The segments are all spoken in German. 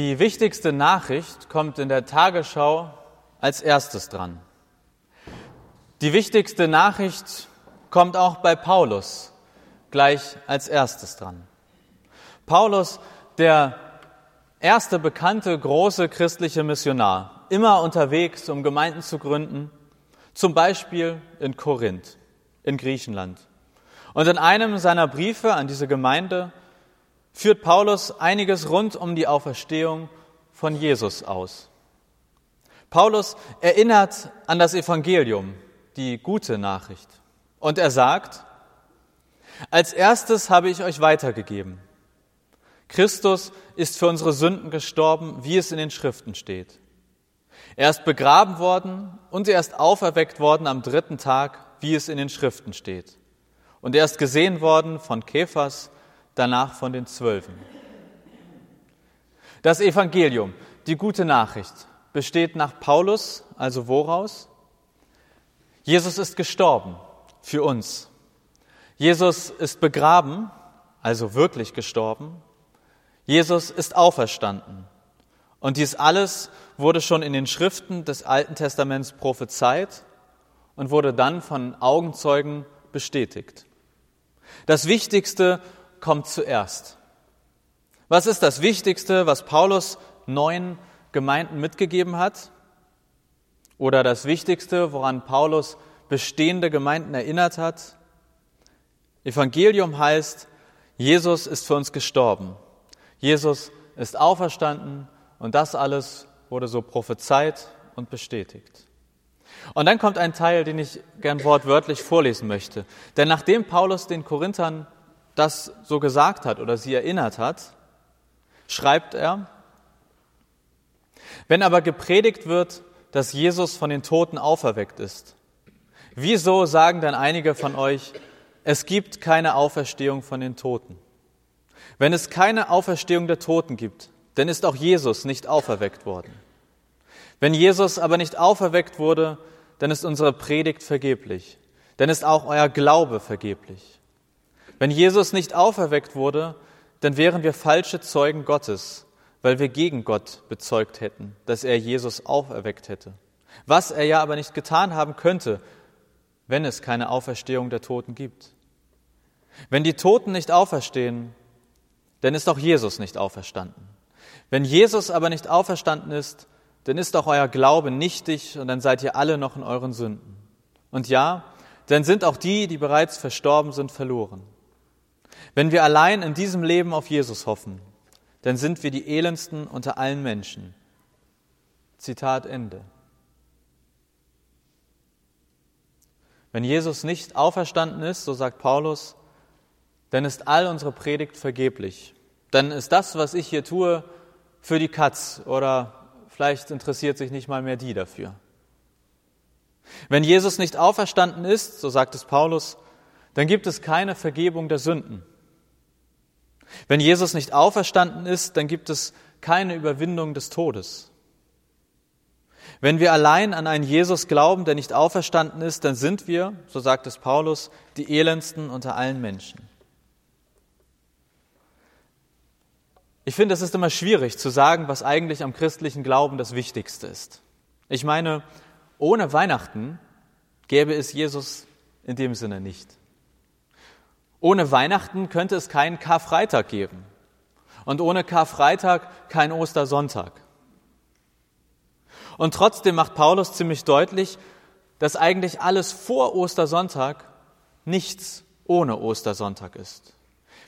Die wichtigste Nachricht kommt in der Tagesschau als erstes dran. Die wichtigste Nachricht kommt auch bei Paulus gleich als erstes dran. Paulus, der erste bekannte große christliche Missionar, immer unterwegs, um Gemeinden zu gründen, zum Beispiel in Korinth, in Griechenland. Und in einem seiner Briefe an diese Gemeinde führt Paulus einiges rund um die Auferstehung von Jesus aus. Paulus erinnert an das Evangelium, die gute Nachricht. Und er sagt, als erstes habe ich euch weitergegeben. Christus ist für unsere Sünden gestorben, wie es in den Schriften steht. Er ist begraben worden und er ist auferweckt worden am dritten Tag, wie es in den Schriften steht. Und er ist gesehen worden von Kephas, danach von den Zwölfen. Das Evangelium, die gute Nachricht, besteht nach Paulus, also woraus? Jesus ist gestorben für uns. Jesus ist begraben, also wirklich gestorben. Jesus ist auferstanden. Und dies alles wurde schon in den Schriften des Alten Testaments prophezeit und wurde dann von Augenzeugen bestätigt. Das Wichtigste kommt zuerst. Was ist das Wichtigste, was Paulus neuen Gemeinden mitgegeben hat? Oder das Wichtigste, woran Paulus bestehende Gemeinden erinnert hat? Evangelium heißt, Jesus ist für uns gestorben. Jesus ist auferstanden und das alles wurde so prophezeit und bestätigt. Und dann kommt ein Teil, den ich gern wortwörtlich vorlesen möchte. Denn nachdem Paulus den Korinthern das so gesagt hat oder sie erinnert hat, schreibt er, wenn aber gepredigt wird, dass Jesus von den Toten auferweckt ist, wieso sagen dann einige von euch, es gibt keine Auferstehung von den Toten? Wenn es keine Auferstehung der Toten gibt, dann ist auch Jesus nicht auferweckt worden. Wenn Jesus aber nicht auferweckt wurde, dann ist unsere Predigt vergeblich, dann ist auch euer Glaube vergeblich. Wenn Jesus nicht auferweckt wurde, dann wären wir falsche Zeugen Gottes, weil wir gegen Gott bezeugt hätten, dass er Jesus auferweckt hätte. Was er ja aber nicht getan haben könnte, wenn es keine Auferstehung der Toten gibt. Wenn die Toten nicht auferstehen, dann ist auch Jesus nicht auferstanden. Wenn Jesus aber nicht auferstanden ist, dann ist auch euer Glaube nichtig und dann seid ihr alle noch in euren Sünden. Und ja, dann sind auch die, die bereits verstorben sind, verloren. Wenn wir allein in diesem Leben auf Jesus hoffen, dann sind wir die elendsten unter allen Menschen. Zitat Ende. Wenn Jesus nicht auferstanden ist, so sagt Paulus, dann ist all unsere Predigt vergeblich. Dann ist das, was ich hier tue, für die Katz oder vielleicht interessiert sich nicht mal mehr die dafür. Wenn Jesus nicht auferstanden ist, so sagt es Paulus, dann gibt es keine Vergebung der Sünden. Wenn Jesus nicht auferstanden ist, dann gibt es keine Überwindung des Todes. Wenn wir allein an einen Jesus glauben, der nicht auferstanden ist, dann sind wir, so sagt es Paulus, die elendsten unter allen Menschen. Ich finde, es ist immer schwierig zu sagen, was eigentlich am christlichen Glauben das Wichtigste ist. Ich meine, ohne Weihnachten gäbe es Jesus in dem Sinne nicht. Ohne Weihnachten könnte es keinen Karfreitag geben und ohne Karfreitag kein Ostersonntag. Und trotzdem macht Paulus ziemlich deutlich, dass eigentlich alles vor Ostersonntag nichts ohne Ostersonntag ist.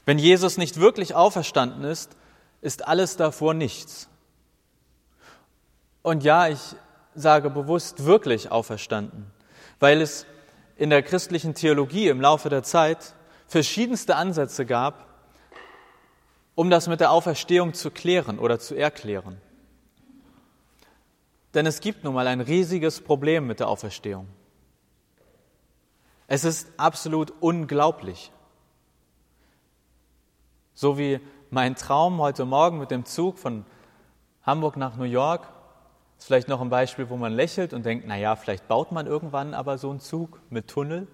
Wenn Jesus nicht wirklich auferstanden ist, ist alles davor nichts. Und ja, ich sage bewusst wirklich auferstanden, weil es in der christlichen Theologie im Laufe der Zeit verschiedenste Ansätze gab, um das mit der Auferstehung zu klären oder zu erklären. Denn es gibt nun mal ein riesiges Problem mit der Auferstehung. Es ist absolut unglaublich. So wie mein Traum heute Morgen mit dem Zug von Hamburg nach New York ist vielleicht noch ein Beispiel, wo man lächelt und denkt, na ja, vielleicht baut man irgendwann aber so einen Zug mit Tunnel.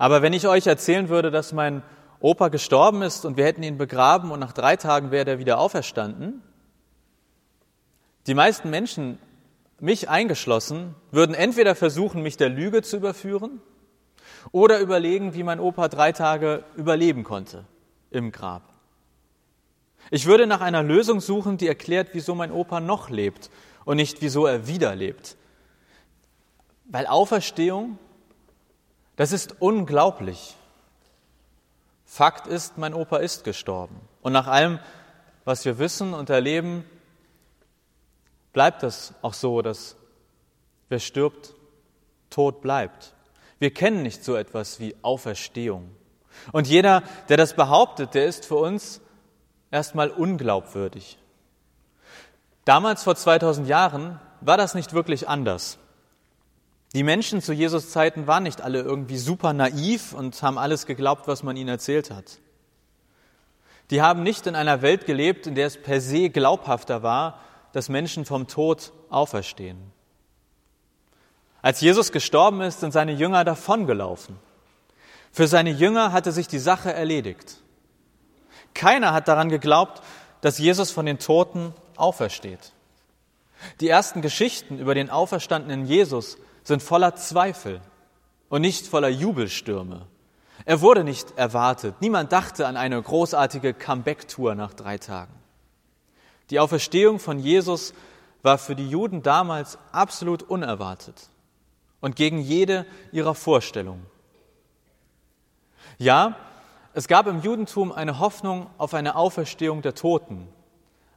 Aber wenn ich euch erzählen würde, dass mein Opa gestorben ist und wir hätten ihn begraben und nach drei Tagen wäre er wieder auferstanden, die meisten Menschen, mich eingeschlossen, würden entweder versuchen, mich der Lüge zu überführen oder überlegen, wie mein Opa drei Tage überleben konnte im Grab. Ich würde nach einer Lösung suchen, die erklärt, wieso mein Opa noch lebt und nicht wieso er wieder lebt. Weil Auferstehung, das ist unglaublich. Fakt ist, mein Opa ist gestorben. Und nach allem, was wir wissen und erleben, bleibt es auch so, dass wer stirbt, tot bleibt. Wir kennen nicht so etwas wie Auferstehung. Und jeder, der das behauptet, der ist für uns erstmal unglaubwürdig. Damals vor 2000 Jahren war das nicht wirklich anders. Die Menschen zu Jesus Zeiten waren nicht alle irgendwie super naiv und haben alles geglaubt, was man ihnen erzählt hat. Die haben nicht in einer Welt gelebt, in der es per se glaubhafter war, dass Menschen vom Tod auferstehen. Als Jesus gestorben ist, sind seine Jünger davongelaufen. Für seine Jünger hatte sich die Sache erledigt. Keiner hat daran geglaubt, dass Jesus von den Toten aufersteht. Die ersten Geschichten über den auferstandenen Jesus sind voller Zweifel und nicht voller Jubelstürme. Er wurde nicht erwartet. Niemand dachte an eine großartige Comeback-Tour nach drei Tagen. Die Auferstehung von Jesus war für die Juden damals absolut unerwartet und gegen jede ihrer Vorstellungen. Ja, es gab im Judentum eine Hoffnung auf eine Auferstehung der Toten,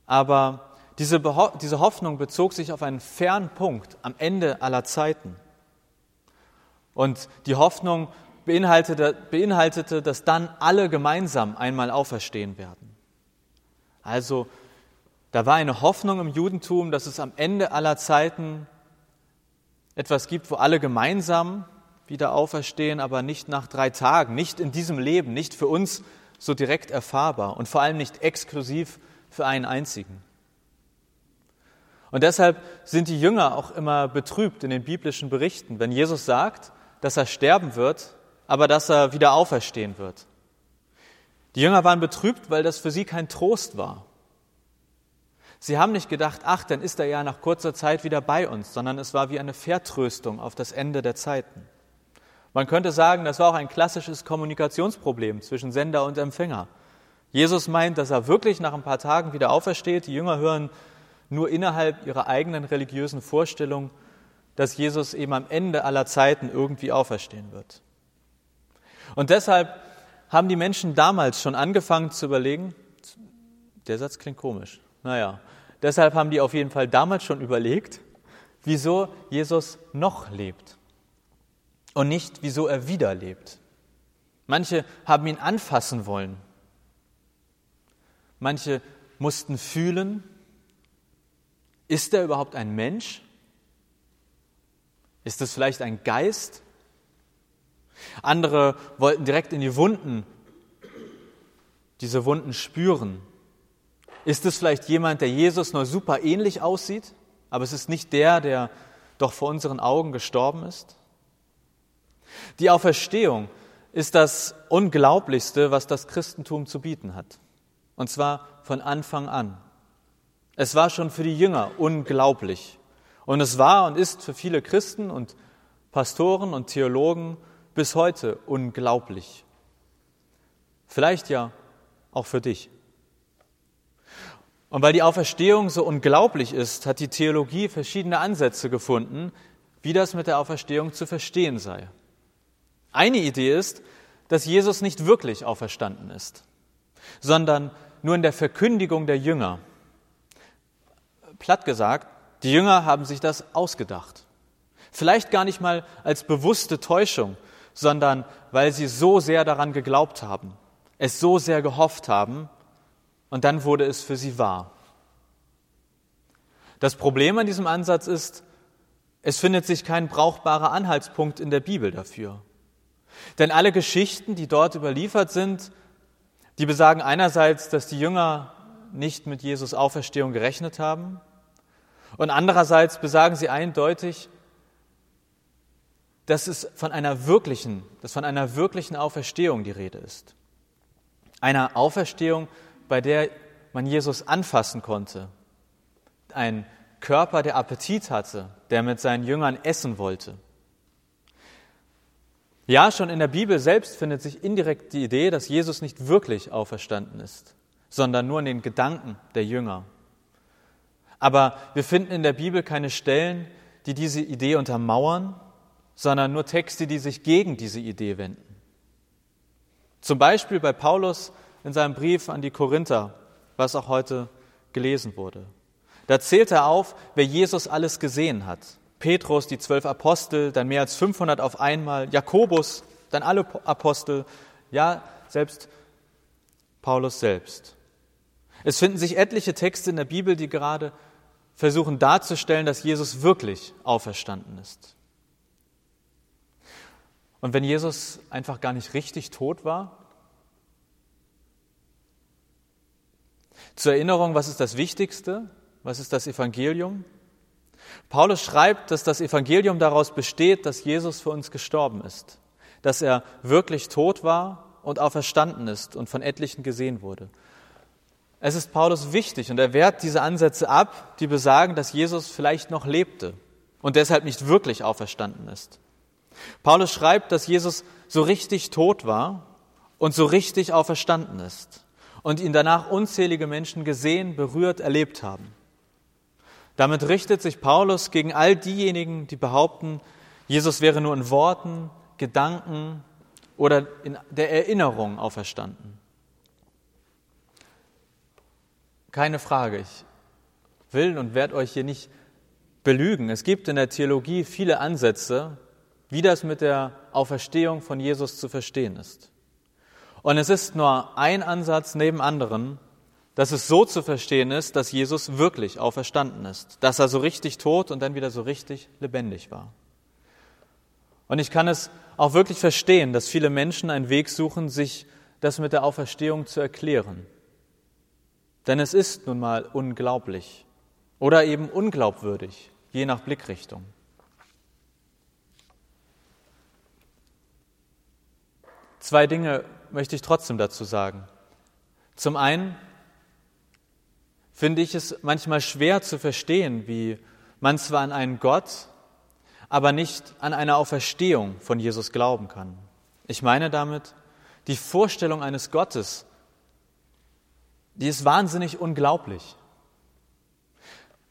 aber diese, diese Hoffnung bezog sich auf einen fernen Punkt am Ende aller Zeiten. Und die Hoffnung beinhaltete, beinhaltete, dass dann alle gemeinsam einmal auferstehen werden. Also da war eine Hoffnung im Judentum, dass es am Ende aller Zeiten etwas gibt, wo alle gemeinsam wieder auferstehen, aber nicht nach drei Tagen, nicht in diesem Leben, nicht für uns so direkt erfahrbar und vor allem nicht exklusiv für einen einzigen. Und deshalb sind die Jünger auch immer betrübt in den biblischen Berichten, wenn Jesus sagt, dass er sterben wird, aber dass er wieder auferstehen wird. Die Jünger waren betrübt, weil das für sie kein Trost war. Sie haben nicht gedacht, ach, dann ist er ja nach kurzer Zeit wieder bei uns, sondern es war wie eine Vertröstung auf das Ende der Zeiten. Man könnte sagen, das war auch ein klassisches Kommunikationsproblem zwischen Sender und Empfänger. Jesus meint, dass er wirklich nach ein paar Tagen wieder aufersteht. Die Jünger hören nur innerhalb ihrer eigenen religiösen Vorstellung, dass Jesus eben am Ende aller Zeiten irgendwie auferstehen wird. Und deshalb haben die Menschen damals schon angefangen zu überlegen, der Satz klingt komisch, naja, Deshalb haben die auf jeden Fall damals schon überlegt, wieso Jesus noch lebt und nicht, wieso er wieder lebt. Manche haben ihn anfassen wollen. Manche mussten fühlen, ist er überhaupt ein Mensch? Ist es vielleicht ein Geist? Andere wollten direkt in die Wunden, diese Wunden spüren ist es vielleicht jemand, der Jesus nur super ähnlich aussieht, aber es ist nicht der, der doch vor unseren Augen gestorben ist? Die Auferstehung ist das Unglaublichste, was das Christentum zu bieten hat. Und zwar von Anfang an. Es war schon für die Jünger unglaublich. Und es war und ist für viele Christen und Pastoren und Theologen bis heute unglaublich. Vielleicht ja auch für dich. Und weil die Auferstehung so unglaublich ist, hat die Theologie verschiedene Ansätze gefunden, wie das mit der Auferstehung zu verstehen sei. Eine Idee ist, dass Jesus nicht wirklich auferstanden ist, sondern nur in der Verkündigung der Jünger. Platt gesagt, die Jünger haben sich das ausgedacht. Vielleicht gar nicht mal als bewusste Täuschung, sondern weil sie so sehr daran geglaubt haben, es so sehr gehofft haben und dann wurde es für sie wahr. Das Problem an diesem Ansatz ist, es findet sich kein brauchbarer Anhaltspunkt in der Bibel dafür. Denn alle Geschichten, die dort überliefert sind, die besagen einerseits, dass die Jünger nicht mit Jesus Auferstehung gerechnet haben und andererseits besagen sie eindeutig, dass es von einer wirklichen, dass von einer wirklichen Auferstehung die Rede ist. Einer Auferstehung, bei der man Jesus anfassen konnte. Ein Körper, der Appetit hatte, der mit seinen Jüngern essen wollte. Ja, schon in der Bibel selbst findet sich indirekt die Idee, dass Jesus nicht wirklich auferstanden ist, sondern nur in den Gedanken der Jünger. Aber wir finden in der Bibel keine Stellen, die diese Idee untermauern, sondern nur Texte, die sich gegen diese Idee wenden. Zum Beispiel bei Paulus in seinem Brief an die Korinther, was auch heute gelesen wurde. Da zählt er auf, wer Jesus alles gesehen hat. Petrus, die zwölf Apostel, dann mehr als 500 auf einmal, Jakobus, dann alle Apostel, ja, selbst Paulus selbst. Es finden sich etliche Texte in der Bibel, die gerade versuchen darzustellen, dass Jesus wirklich auferstanden ist. Und wenn Jesus einfach gar nicht richtig tot war? Zur Erinnerung, was ist das Wichtigste? Was ist das Evangelium? Paulus schreibt, dass das Evangelium daraus besteht, dass Jesus für uns gestorben ist, dass er wirklich tot war und auferstanden ist und von etlichen gesehen wurde. Es ist Paulus wichtig und er wehrt diese Ansätze ab, die besagen, dass Jesus vielleicht noch lebte und deshalb nicht wirklich auferstanden ist. Paulus schreibt, dass Jesus so richtig tot war und so richtig auferstanden ist und ihn danach unzählige Menschen gesehen, berührt, erlebt haben. Damit richtet sich Paulus gegen all diejenigen, die behaupten, Jesus wäre nur in Worten, Gedanken oder in der Erinnerung auferstanden. Keine Frage, ich will und werde euch hier nicht belügen. Es gibt in der Theologie viele Ansätze, wie das mit der Auferstehung von Jesus zu verstehen ist. Und es ist nur ein Ansatz neben anderen, dass es so zu verstehen ist, dass Jesus wirklich auferstanden ist, dass er so richtig tot und dann wieder so richtig lebendig war. Und ich kann es auch wirklich verstehen, dass viele Menschen einen Weg suchen, sich das mit der Auferstehung zu erklären. Denn es ist nun mal unglaublich oder eben unglaubwürdig, je nach Blickrichtung. Zwei Dinge möchte ich trotzdem dazu sagen. Zum einen finde ich es manchmal schwer zu verstehen, wie man zwar an einen Gott, aber nicht an eine Auferstehung von Jesus glauben kann. Ich meine damit, die Vorstellung eines Gottes, die ist wahnsinnig unglaublich.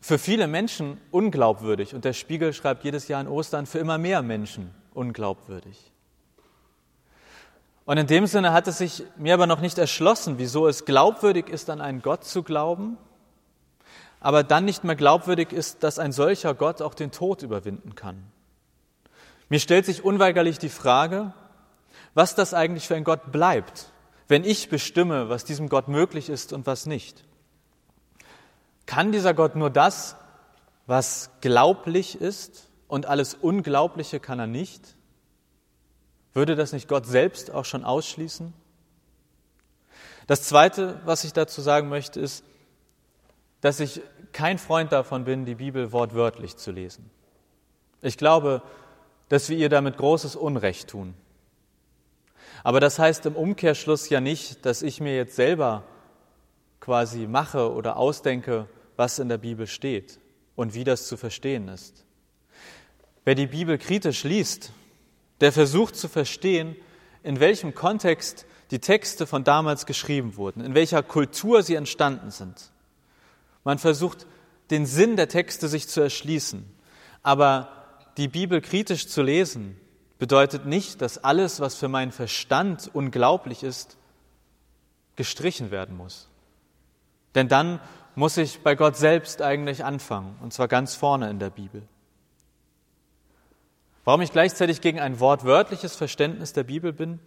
Für viele Menschen unglaubwürdig und der Spiegel schreibt jedes Jahr in Ostern für immer mehr Menschen unglaubwürdig. Und in dem Sinne hat es sich mir aber noch nicht erschlossen, wieso es glaubwürdig ist, an einen Gott zu glauben, aber dann nicht mehr glaubwürdig ist, dass ein solcher Gott auch den Tod überwinden kann. Mir stellt sich unweigerlich die Frage, was das eigentlich für ein Gott bleibt, wenn ich bestimme, was diesem Gott möglich ist und was nicht. Kann dieser Gott nur das, was glaublich ist und alles Unglaubliche kann er nicht? Würde das nicht Gott selbst auch schon ausschließen? Das Zweite, was ich dazu sagen möchte, ist, dass ich kein Freund davon bin, die Bibel wortwörtlich zu lesen. Ich glaube, dass wir ihr damit großes Unrecht tun. Aber das heißt im Umkehrschluss ja nicht, dass ich mir jetzt selber quasi mache oder ausdenke, was in der Bibel steht und wie das zu verstehen ist. Wer die Bibel kritisch liest, der versucht zu verstehen, in welchem Kontext die Texte von damals geschrieben wurden, in welcher Kultur sie entstanden sind. Man versucht, den Sinn der Texte sich zu erschließen. Aber die Bibel kritisch zu lesen, bedeutet nicht, dass alles, was für meinen Verstand unglaublich ist, gestrichen werden muss. Denn dann muss ich bei Gott selbst eigentlich anfangen, und zwar ganz vorne in der Bibel. Warum ich gleichzeitig gegen ein wortwörtliches Verständnis der Bibel bin?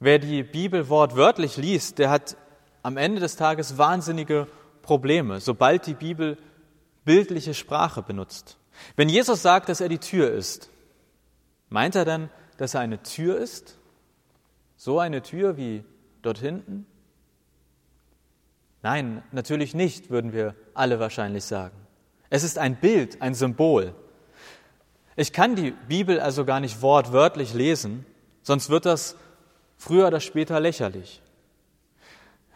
Wer die Bibel wortwörtlich liest, der hat am Ende des Tages wahnsinnige Probleme, sobald die Bibel bildliche Sprache benutzt. Wenn Jesus sagt, dass er die Tür ist, meint er dann, dass er eine Tür ist? So eine Tür wie dort hinten? Nein, natürlich nicht, würden wir alle wahrscheinlich sagen. Es ist ein Bild, ein Symbol. Ich kann die Bibel also gar nicht wortwörtlich lesen, sonst wird das früher oder später lächerlich.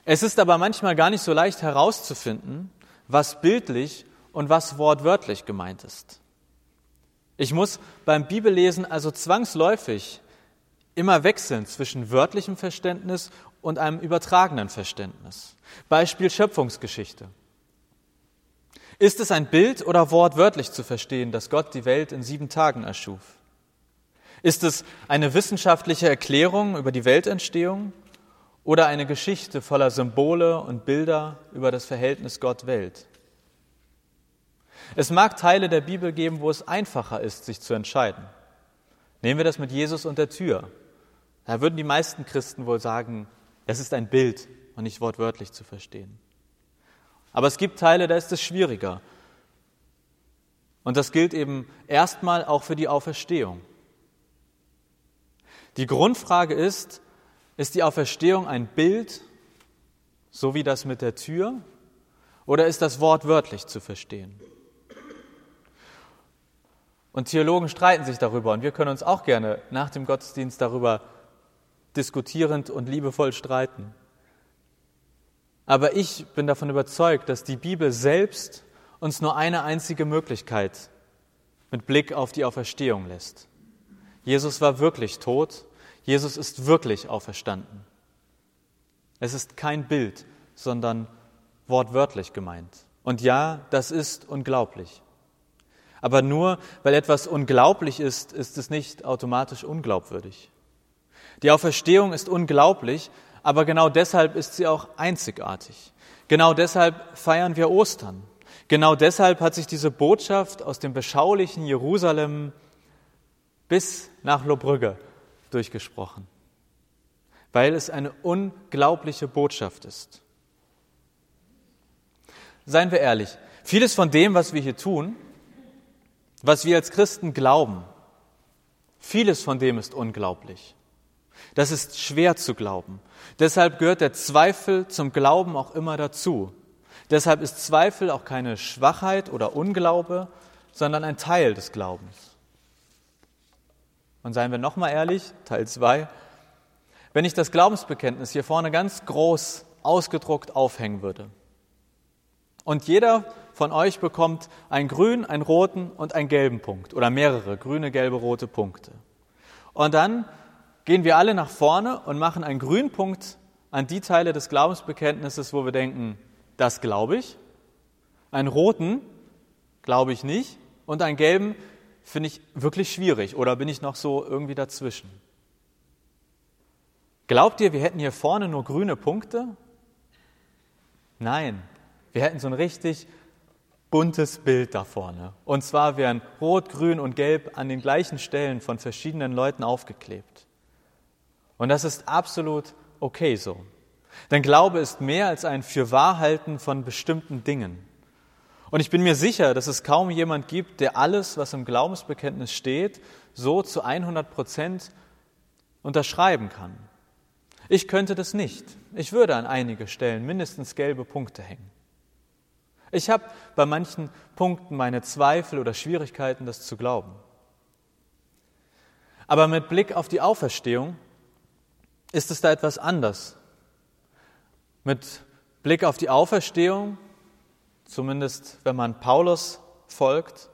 Es ist aber manchmal gar nicht so leicht herauszufinden, was bildlich und was wortwörtlich gemeint ist. Ich muss beim Bibellesen also zwangsläufig immer wechseln zwischen wörtlichem Verständnis und einem übertragenen Verständnis. Beispiel Schöpfungsgeschichte. Ist es ein Bild oder wortwörtlich zu verstehen, dass Gott die Welt in sieben Tagen erschuf? Ist es eine wissenschaftliche Erklärung über die Weltentstehung oder eine Geschichte voller Symbole und Bilder über das Verhältnis Gott-Welt? Es mag Teile der Bibel geben, wo es einfacher ist, sich zu entscheiden. Nehmen wir das mit Jesus und der Tür. Da würden die meisten Christen wohl sagen, es ist ein Bild und nicht wortwörtlich zu verstehen. Aber es gibt Teile, da ist es schwieriger. Und das gilt eben erstmal auch für die Auferstehung. Die Grundfrage ist, ist die Auferstehung ein Bild, so wie das mit der Tür, oder ist das wortwörtlich zu verstehen? Und Theologen streiten sich darüber und wir können uns auch gerne nach dem Gottesdienst darüber diskutierend und liebevoll streiten. Aber ich bin davon überzeugt, dass die Bibel selbst uns nur eine einzige Möglichkeit mit Blick auf die Auferstehung lässt. Jesus war wirklich tot, Jesus ist wirklich auferstanden. Es ist kein Bild, sondern wortwörtlich gemeint. Und ja, das ist unglaublich. Aber nur weil etwas unglaublich ist, ist es nicht automatisch unglaubwürdig. Die Auferstehung ist unglaublich, aber genau deshalb ist sie auch einzigartig. Genau deshalb feiern wir Ostern. Genau deshalb hat sich diese Botschaft aus dem beschaulichen Jerusalem bis nach Lobrügge durchgesprochen, weil es eine unglaubliche Botschaft ist. Seien wir ehrlich, vieles von dem, was wir hier tun, was wir als Christen glauben, vieles von dem ist unglaublich. Das ist schwer zu glauben. Deshalb gehört der Zweifel zum Glauben auch immer dazu. Deshalb ist Zweifel auch keine Schwachheit oder Unglaube, sondern ein Teil des Glaubens. Und seien wir nochmal ehrlich, Teil 2, wenn ich das Glaubensbekenntnis hier vorne ganz groß ausgedruckt aufhängen würde und jeder von euch bekommt einen grünen, einen roten und einen gelben Punkt oder mehrere grüne, gelbe, rote Punkte. Und dann gehen wir alle nach vorne und machen einen grünen Punkt an die Teile des Glaubensbekenntnisses, wo wir denken, das glaube ich. Einen roten glaube ich nicht. Und einen gelben finde ich wirklich schwierig oder bin ich noch so irgendwie dazwischen. Glaubt ihr, wir hätten hier vorne nur grüne Punkte? Nein, wir hätten so ein richtig buntes Bild da vorne. Und zwar wären Rot, Grün und Gelb an den gleichen Stellen von verschiedenen Leuten aufgeklebt. Und das ist absolut okay so. Denn Glaube ist mehr als ein Fürwahrhalten von bestimmten Dingen. Und ich bin mir sicher, dass es kaum jemand gibt, der alles, was im Glaubensbekenntnis steht, so zu 100 Prozent unterschreiben kann. Ich könnte das nicht. Ich würde an einige Stellen mindestens gelbe Punkte hängen. Ich habe bei manchen Punkten meine Zweifel oder Schwierigkeiten, das zu glauben. Aber mit Blick auf die Auferstehung ist es da etwas anders. Mit Blick auf die Auferstehung, zumindest wenn man Paulus folgt,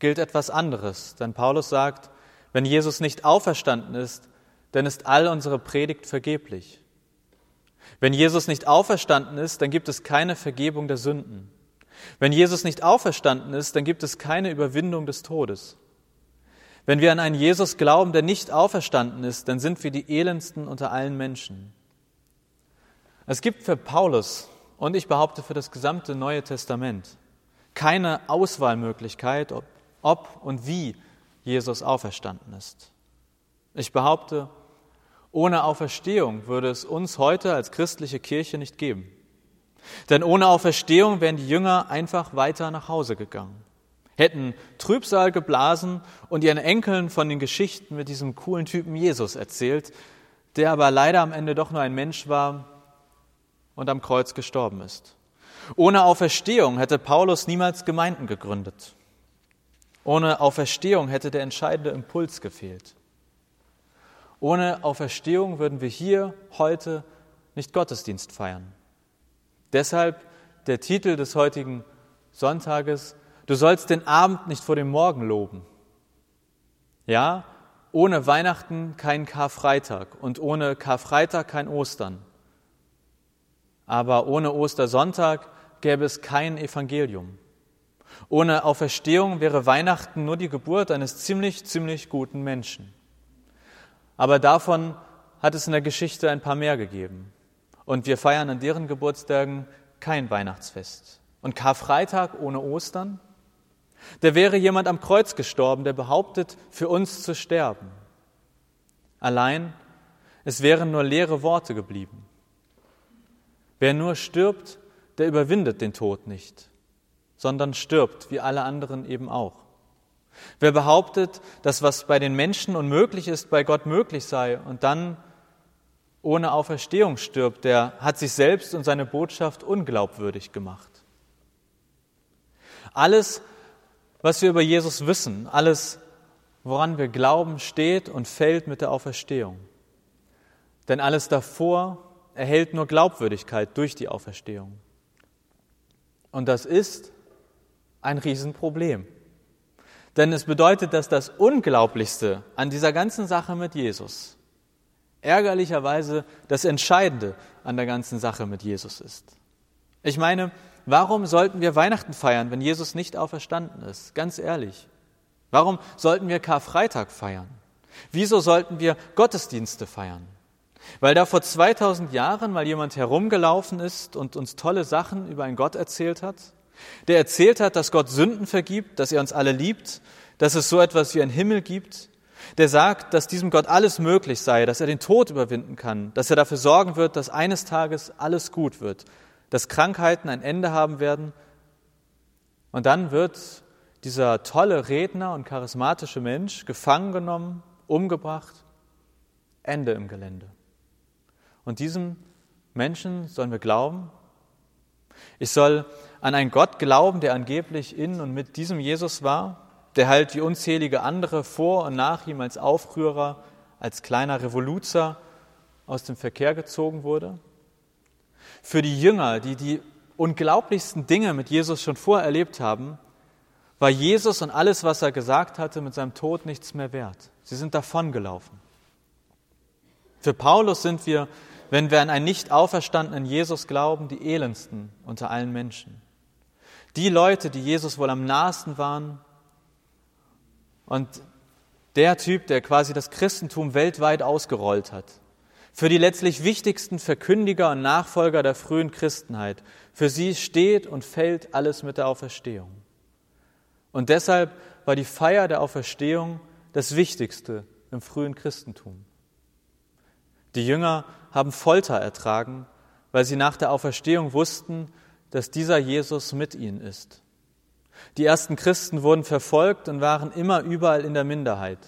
gilt etwas anderes. Denn Paulus sagt, wenn Jesus nicht auferstanden ist, dann ist all unsere Predigt vergeblich. Wenn Jesus nicht auferstanden ist, dann gibt es keine Vergebung der Sünden. Wenn Jesus nicht auferstanden ist, dann gibt es keine Überwindung des Todes. Wenn wir an einen Jesus glauben, der nicht auferstanden ist, dann sind wir die elendsten unter allen Menschen. Es gibt für Paulus und ich behaupte für das gesamte Neue Testament keine Auswahlmöglichkeit, ob, ob und wie Jesus auferstanden ist. Ich behaupte, ohne Auferstehung würde es uns heute als christliche Kirche nicht geben. Denn ohne Auferstehung wären die Jünger einfach weiter nach Hause gegangen hätten Trübsal geblasen und ihren Enkeln von den Geschichten mit diesem coolen Typen Jesus erzählt, der aber leider am Ende doch nur ein Mensch war und am Kreuz gestorben ist. Ohne Auferstehung hätte Paulus niemals Gemeinden gegründet. Ohne Auferstehung hätte der entscheidende Impuls gefehlt. Ohne Auferstehung würden wir hier heute nicht Gottesdienst feiern. Deshalb der Titel des heutigen Sonntages, du sollst den Abend nicht vor dem Morgen loben. Ja, ohne Weihnachten kein Karfreitag und ohne Karfreitag kein Ostern. Aber ohne Ostersonntag gäbe es kein Evangelium. Ohne Auferstehung wäre Weihnachten nur die Geburt eines ziemlich, ziemlich guten Menschen. Aber davon hat es in der Geschichte ein paar mehr gegeben. Und wir feiern an deren Geburtstagen kein Weihnachtsfest. Und Karfreitag ohne Ostern? Da wäre jemand am Kreuz gestorben, der behauptet, für uns zu sterben. Allein, es wären nur leere Worte geblieben. Wer nur stirbt, der überwindet den Tod nicht, sondern stirbt, wie alle anderen eben auch. Wer behauptet, dass was bei den Menschen unmöglich ist, bei Gott möglich sei und dann ohne Auferstehung stirbt, der hat sich selbst und seine Botschaft unglaubwürdig gemacht. Alles, was wir über Jesus wissen, alles, woran wir glauben, steht und fällt mit der Auferstehung. Denn alles davor erhält nur Glaubwürdigkeit durch die Auferstehung. Und das ist ein Riesenproblem. Denn es bedeutet, dass das Unglaublichste an dieser ganzen Sache mit Jesus ärgerlicherweise das Entscheidende an der ganzen Sache mit Jesus ist. Ich meine, warum sollten wir Weihnachten feiern, wenn Jesus nicht auferstanden ist? Ganz ehrlich. Warum sollten wir Karfreitag feiern? Wieso sollten wir Gottesdienste feiern? Weil da vor 2000 Jahren mal jemand herumgelaufen ist und uns tolle Sachen über einen Gott erzählt hat? Der erzählt hat, dass Gott Sünden vergibt, dass er uns alle liebt, dass es so etwas wie einen Himmel gibt, der sagt, dass diesem Gott alles möglich sei, dass er den Tod überwinden kann, dass er dafür sorgen wird, dass eines Tages alles gut wird, dass Krankheiten ein Ende haben werden. Und dann wird dieser tolle Redner und charismatische Mensch gefangen genommen, umgebracht, Ende im Gelände. Und diesem Menschen sollen wir glauben. Ich soll an einen Gott glauben, der angeblich in und mit diesem Jesus war, der halt wie unzählige andere vor und nach ihm als Aufrührer, als kleiner Revoluzer aus dem Verkehr gezogen wurde. Für die Jünger, die die unglaublichsten Dinge mit Jesus schon vorher erlebt haben, war Jesus und alles, was er gesagt hatte, mit seinem Tod nichts mehr wert. Sie sind davongelaufen. Für Paulus sind wir, wenn wir an einen nicht auferstandenen Jesus glauben, die elendsten unter allen Menschen. Die Leute, die Jesus wohl am nahesten waren, und der Typ, der quasi das Christentum weltweit ausgerollt hat, für die letztlich wichtigsten Verkündiger und Nachfolger der frühen Christenheit, für sie steht und fällt alles mit der Auferstehung. Und deshalb war die Feier der Auferstehung das Wichtigste im frühen Christentum. Die Jünger haben Folter ertragen, weil sie nach der Auferstehung wussten, dass dieser Jesus mit ihnen ist. Die ersten Christen wurden verfolgt und waren immer überall in der Minderheit.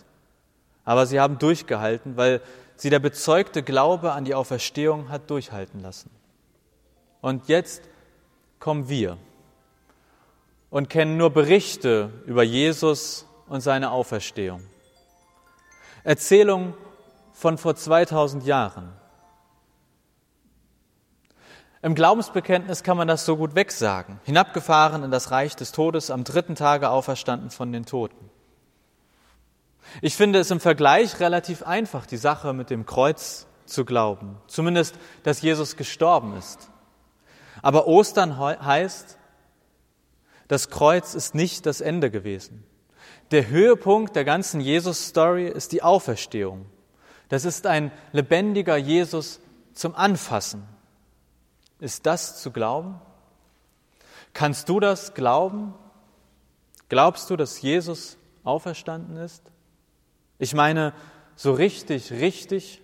Aber sie haben durchgehalten, weil sie der bezeugte Glaube an die Auferstehung hat durchhalten lassen. Und jetzt kommen wir und kennen nur Berichte über Jesus und seine Auferstehung. Erzählungen von vor 2000 Jahren. Im Glaubensbekenntnis kann man das so gut wegsagen. Hinabgefahren in das Reich des Todes, am dritten Tage auferstanden von den Toten. Ich finde es im Vergleich relativ einfach, die Sache mit dem Kreuz zu glauben. Zumindest, dass Jesus gestorben ist. Aber Ostern heißt, das Kreuz ist nicht das Ende gewesen. Der Höhepunkt der ganzen Jesus-Story ist die Auferstehung. Das ist ein lebendiger Jesus zum Anfassen, ist das zu glauben? Kannst du das glauben? Glaubst du, dass Jesus auferstanden ist? Ich meine, so richtig, richtig,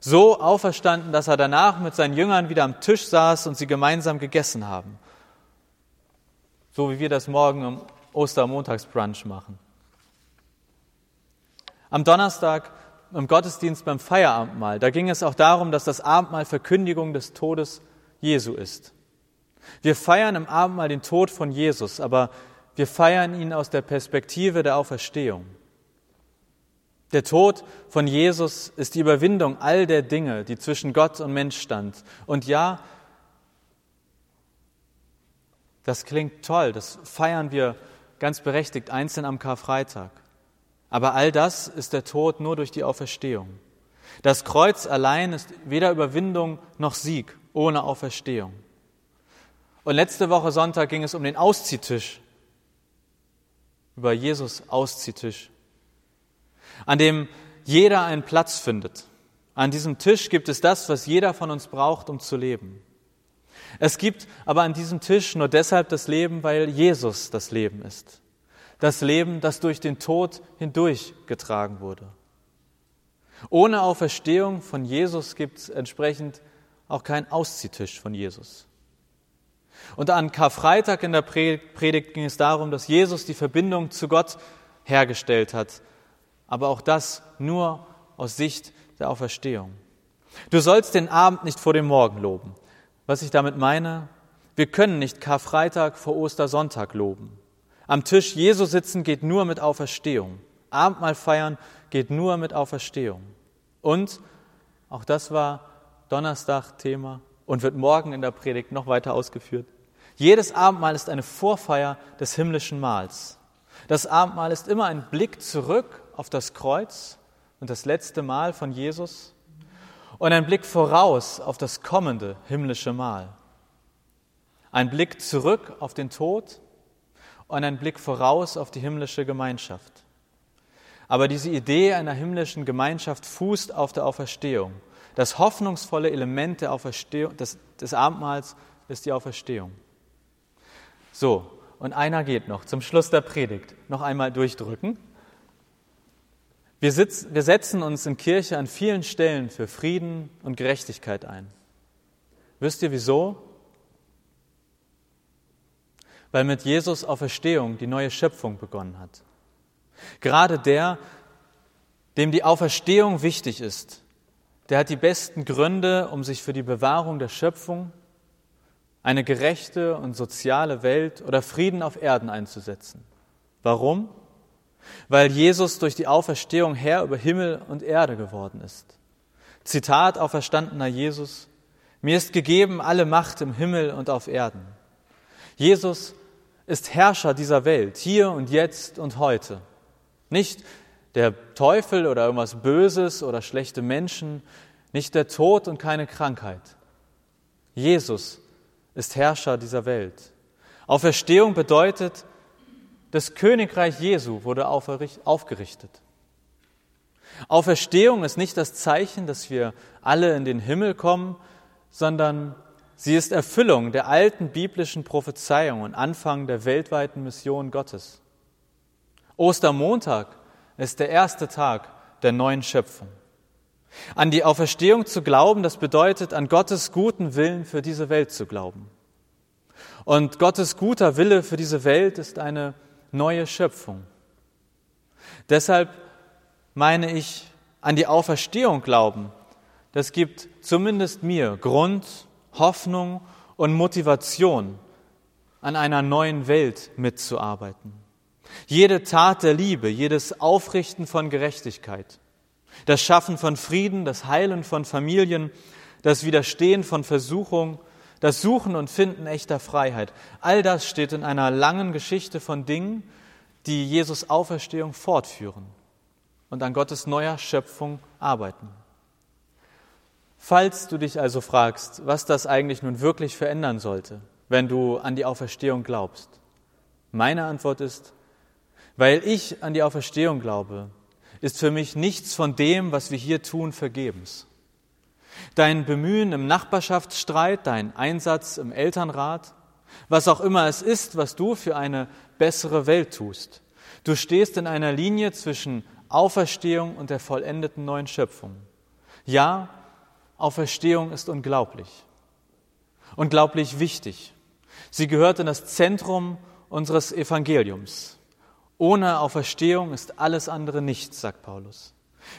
so auferstanden, dass er danach mit seinen Jüngern wieder am Tisch saß und sie gemeinsam gegessen haben. So wie wir das morgen im Ostermontagsbrunch machen. Am Donnerstag im Gottesdienst beim Feierabendmahl, da ging es auch darum, dass das Abendmahl Verkündigung des Todes Jesu ist. Wir feiern im Abendmahl den Tod von Jesus, aber wir feiern ihn aus der Perspektive der Auferstehung. Der Tod von Jesus ist die Überwindung all der Dinge, die zwischen Gott und Mensch stand. Und ja, das klingt toll, das feiern wir ganz berechtigt einzeln am Karfreitag. Aber all das ist der Tod nur durch die Auferstehung. Das Kreuz allein ist weder Überwindung noch Sieg ohne Auferstehung. Und letzte Woche Sonntag ging es um den Ausziehtisch, über Jesus Ausziehtisch, an dem jeder einen Platz findet. An diesem Tisch gibt es das, was jeder von uns braucht, um zu leben. Es gibt aber an diesem Tisch nur deshalb das Leben, weil Jesus das Leben ist. Das Leben, das durch den Tod hindurchgetragen wurde. Ohne Auferstehung von Jesus gibt es entsprechend auch keinen Ausziehtisch von Jesus. Und an Karfreitag in der Predigt ging es darum, dass Jesus die Verbindung zu Gott hergestellt hat, aber auch das nur aus Sicht der Auferstehung. Du sollst den Abend nicht vor dem Morgen loben. Was ich damit meine, wir können nicht Karfreitag vor Ostersonntag loben. Am Tisch Jesu sitzen geht nur mit Auferstehung. Abendmahl feiern geht nur mit Auferstehung. Und, auch das war Donnerstag Thema und wird morgen in der Predigt noch weiter ausgeführt, jedes Abendmahl ist eine Vorfeier des himmlischen Mahls. Das Abendmahl ist immer ein Blick zurück auf das Kreuz und das letzte Mahl von Jesus und ein Blick voraus auf das kommende himmlische Mahl. Ein Blick zurück auf den Tod und ein Blick voraus auf die himmlische Gemeinschaft. Aber diese Idee einer himmlischen Gemeinschaft fußt auf der Auferstehung. Das hoffnungsvolle Element der Auferstehung, des, des Abendmahls ist die Auferstehung. So, und einer geht noch zum Schluss der Predigt. Noch einmal durchdrücken. Wir, sitzen, wir setzen uns in Kirche an vielen Stellen für Frieden und Gerechtigkeit ein. Wisst ihr wieso? Weil mit Jesus Auferstehung die neue Schöpfung begonnen hat. Gerade der, dem die Auferstehung wichtig ist, der hat die besten Gründe, um sich für die Bewahrung der Schöpfung, eine gerechte und soziale Welt oder Frieden auf Erden einzusetzen. Warum? weil Jesus durch die Auferstehung Herr über Himmel und Erde geworden ist. Zitat auferstandener Jesus, mir ist gegeben alle Macht im Himmel und auf Erden. Jesus ist Herrscher dieser Welt, hier und jetzt und heute. Nicht der Teufel oder irgendwas Böses oder schlechte Menschen, nicht der Tod und keine Krankheit. Jesus ist Herrscher dieser Welt. Auferstehung bedeutet, das Königreich Jesu wurde aufgerichtet. Auferstehung ist nicht das Zeichen, dass wir alle in den Himmel kommen, sondern sie ist Erfüllung der alten biblischen Prophezeiung und Anfang der weltweiten Mission Gottes. Ostermontag ist der erste Tag der neuen Schöpfung. An die Auferstehung zu glauben, das bedeutet, an Gottes guten Willen für diese Welt zu glauben. Und Gottes guter Wille für diese Welt ist eine neue Schöpfung. Deshalb meine ich, an die Auferstehung glauben, das gibt zumindest mir Grund, Hoffnung und Motivation, an einer neuen Welt mitzuarbeiten. Jede Tat der Liebe, jedes Aufrichten von Gerechtigkeit, das Schaffen von Frieden, das Heilen von Familien, das Widerstehen von Versuchung, das Suchen und Finden echter Freiheit, all das steht in einer langen Geschichte von Dingen, die Jesus Auferstehung fortführen und an Gottes neuer Schöpfung arbeiten. Falls du dich also fragst, was das eigentlich nun wirklich verändern sollte, wenn du an die Auferstehung glaubst, meine Antwort ist, weil ich an die Auferstehung glaube, ist für mich nichts von dem, was wir hier tun, vergebens. Dein Bemühen im Nachbarschaftsstreit, dein Einsatz im Elternrat, was auch immer es ist, was du für eine bessere Welt tust. Du stehst in einer Linie zwischen Auferstehung und der vollendeten neuen Schöpfung. Ja, Auferstehung ist unglaublich. Unglaublich wichtig. Sie gehört in das Zentrum unseres Evangeliums. Ohne Auferstehung ist alles andere nichts, sagt Paulus.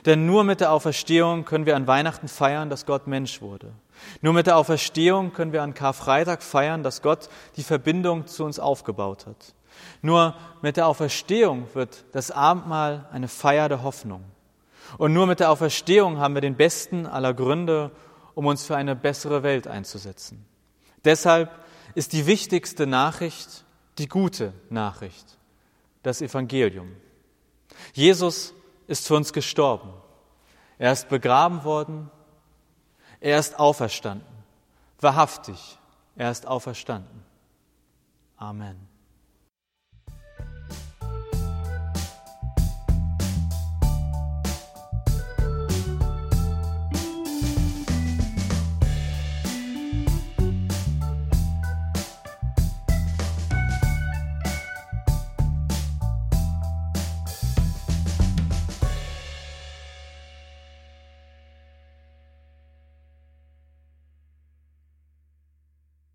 Denn nur mit der Auferstehung können wir an Weihnachten feiern, dass Gott Mensch wurde. Nur mit der Auferstehung können wir an Karfreitag feiern, dass Gott die Verbindung zu uns aufgebaut hat. Nur mit der Auferstehung wird das Abendmahl eine Feier der Hoffnung. Und nur mit der Auferstehung haben wir den besten aller Gründe, um uns für eine bessere Welt einzusetzen. Deshalb ist die wichtigste Nachricht die gute Nachricht, das Evangelium. Jesus ist für uns gestorben. Er ist begraben worden. Er ist auferstanden. Wahrhaftig, er ist auferstanden. Amen.